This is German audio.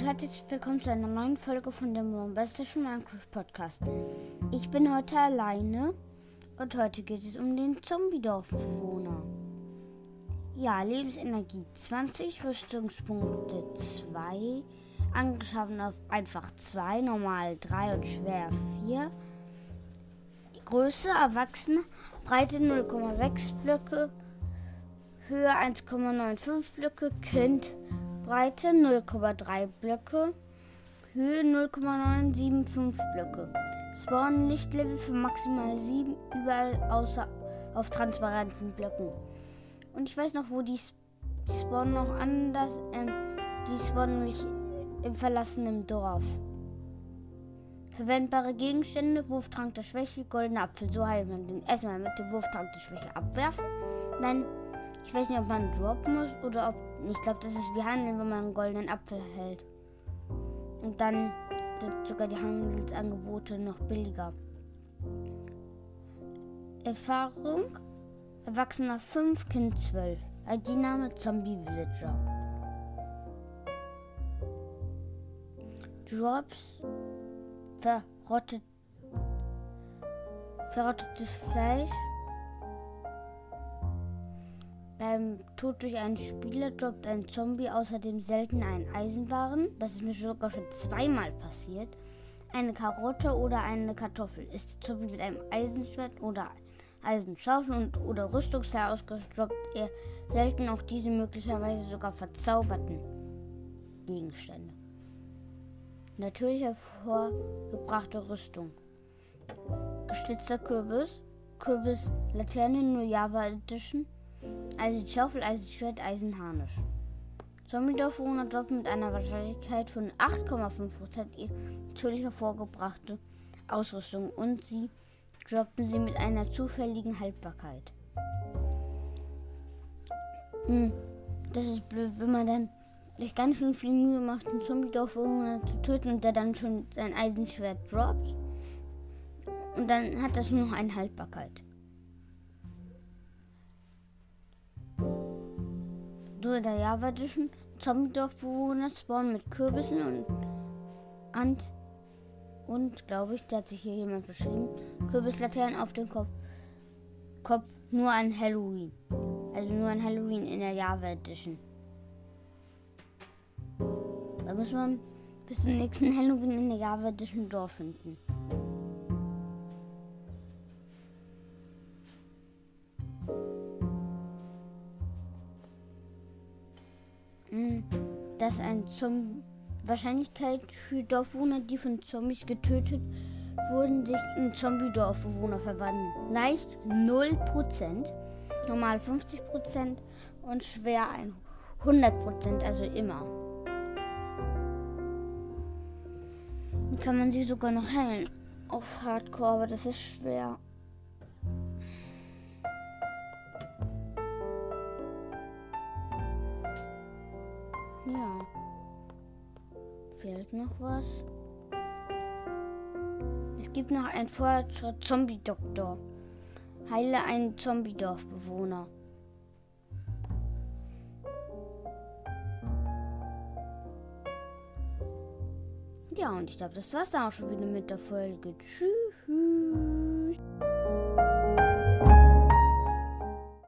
und herzlich willkommen zu einer neuen Folge von dem bombastischen Minecraft Podcast. Ich bin heute alleine und heute geht es um den Zombie-Dorfbewohner. Ja, Lebensenergie 20, Rüstungspunkte 2, angeschaffen auf einfach 2, normal 3 und schwer 4. Größe Erwachsene, Breite 0,6 Blöcke, Höhe 1,95 Blöcke, Kind Breite 0,3 Blöcke, Höhe 0,975 Blöcke. Spawn Lichtlevel für maximal 7 überall außer auf transparenten Blöcken. Und ich weiß noch, wo die, spawnen noch anders. Ähm, die spawnen nämlich im verlassenen Dorf. Verwendbare Gegenstände, Wurftrank der Schwäche, goldener Apfel. So heilt man den. Erstmal mit dem Wurftrank der Schwäche abwerfen. Dann ich weiß nicht, ob man droppen muss oder ob. Ich glaube, das ist wie Handeln, wenn man einen goldenen Apfel hält. Und dann sind sogar die Handelsangebote noch billiger. Erfahrung: Erwachsener 5, Kind 12. ID-Name Zombie Villager. Drops: verrottet, verrottetes Fleisch. Beim Tod durch einen Spieler droppt ein Zombie außerdem selten einen Eisenwaren. Das ist mir sogar schon zweimal passiert. Eine Karotte oder eine Kartoffel. Ist der Zombie mit einem Eisenschwert oder Eisenschaufel und oder ausgerüstet, droppt er selten auch diese möglicherweise sogar verzauberten Gegenstände. Natürlich hervorgebrachte Rüstung. Geschlitzter Kürbis. Kürbis Laterne nur Java Edition. Eisen Schaufel, Eisen Schwert, Eisen Harnisch. Zombie-Dorfbewohner droppen mit einer Wahrscheinlichkeit von 8,5% ihre natürlich hervorgebrachte Ausrüstung und sie droppen sie mit einer zufälligen Haltbarkeit. Hm, das ist blöd, wenn man dann sich ganz schön viel Mühe macht, einen Zombie-Dorfbewohner zu töten und der dann schon sein Eisenschwert droppt. Und dann hat das nur noch eine Haltbarkeit. Nur der javanischen Zombie-Dorfbewohner spawnen mit Kürbissen und Ant und, glaube ich, da hat sich hier jemand verschrieben, Kürbislaternen auf dem Kopf. Kopf nur an Halloween. Also nur an Halloween in der Java Edition. Da muss man bis zum nächsten Halloween in der Java Edition Dorf finden. Dass ein Zombie Wahrscheinlichkeit für Dorfbewohner, die von Zombies getötet wurden, sich in Zombie-Dorfbewohner verwandeln. Leicht 0%, normal 50% und schwer 100%, also immer. Dann kann man sie sogar noch heilen. Auf Hardcore, aber das ist schwer. Ja. Fehlt noch was? Es gibt noch einen Fortschritt Zombie-Doktor. Heile einen Zombie-Dorfbewohner. Ja, und ich glaube, das war's dann auch schon wieder mit der Folge. Tschüss.